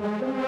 Thank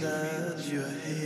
that you're here.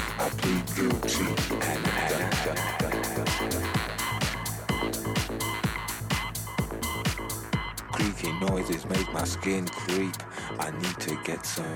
Creaky noises make my skin creep. I need to get some.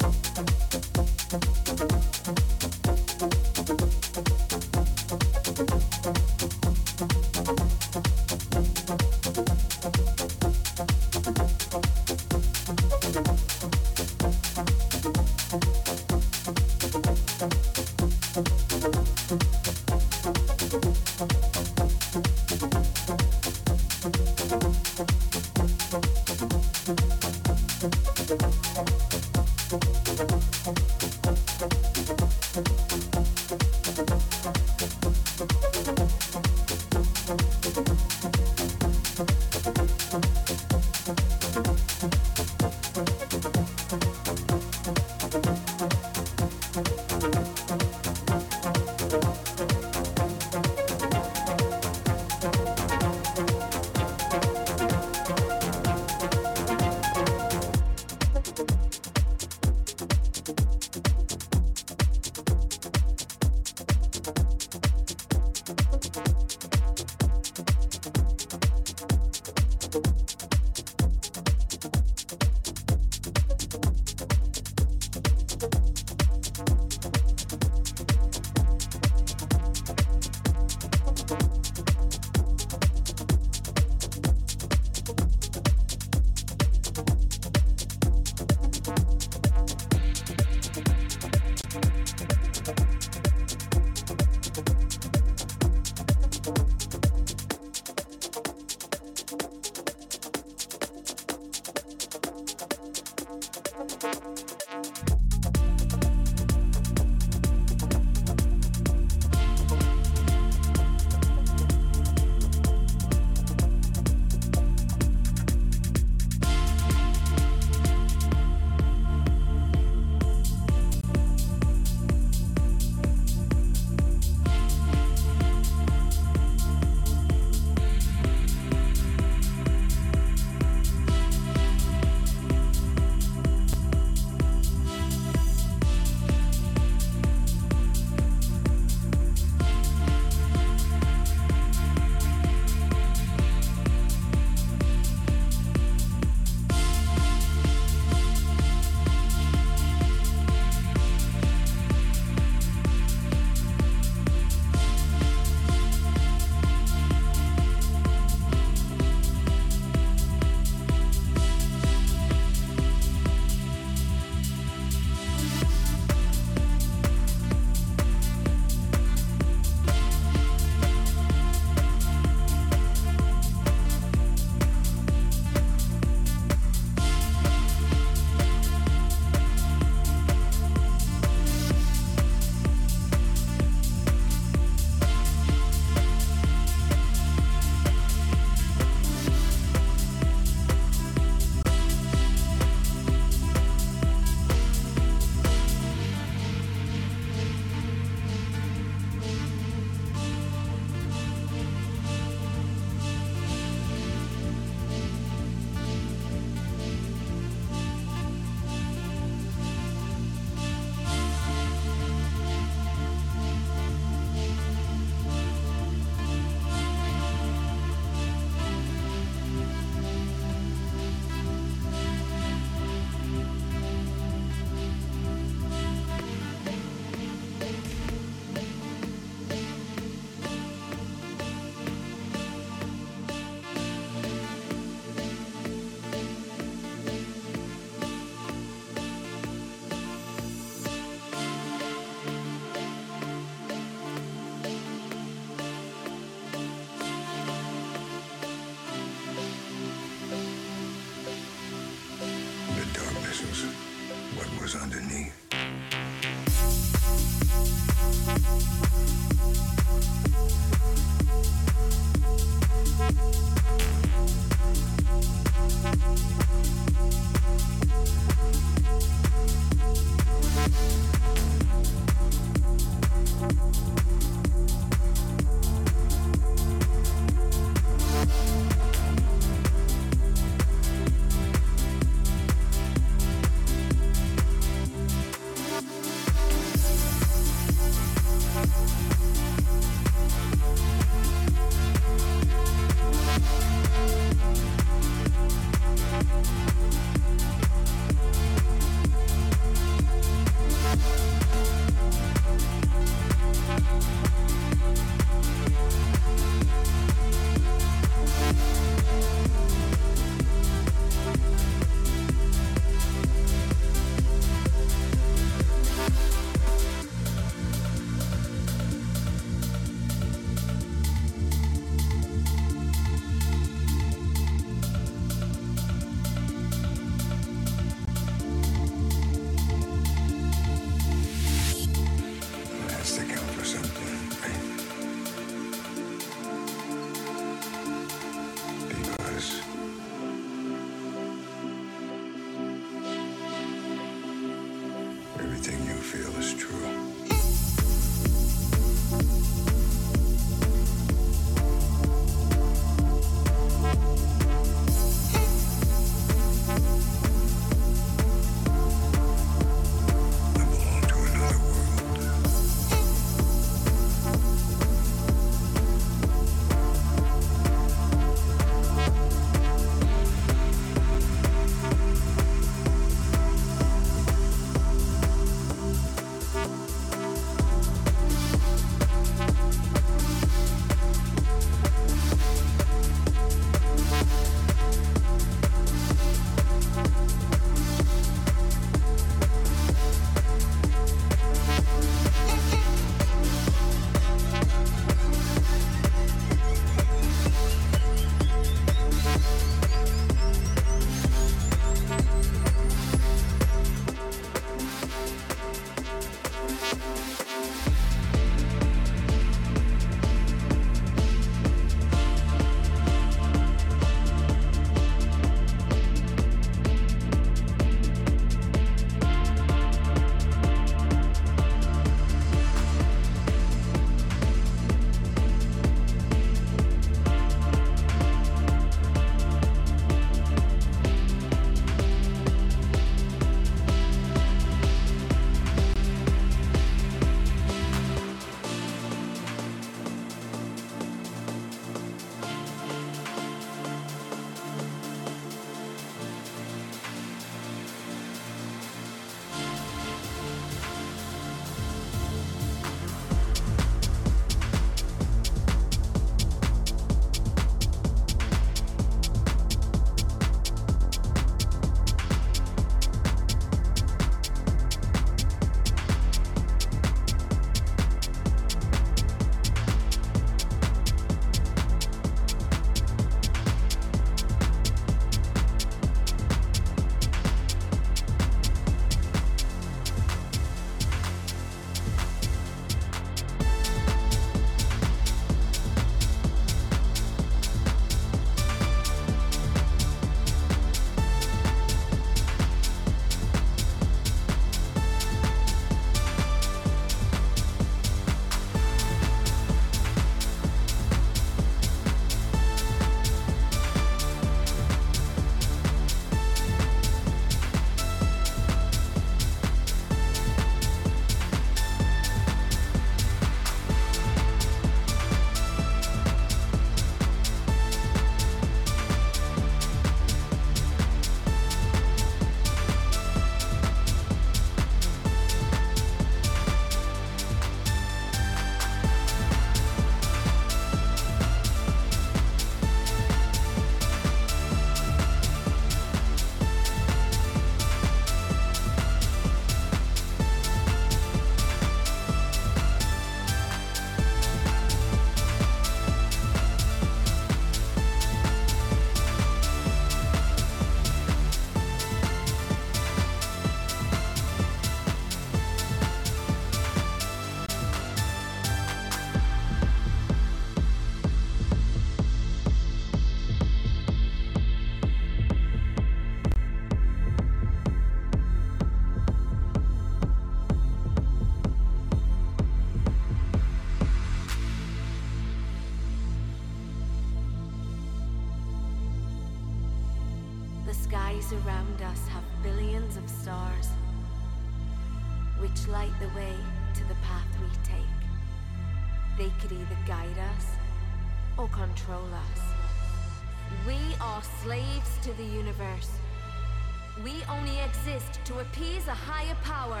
To appease a higher power.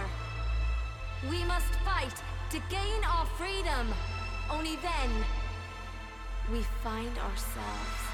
We must fight to gain our freedom. Only then we find ourselves.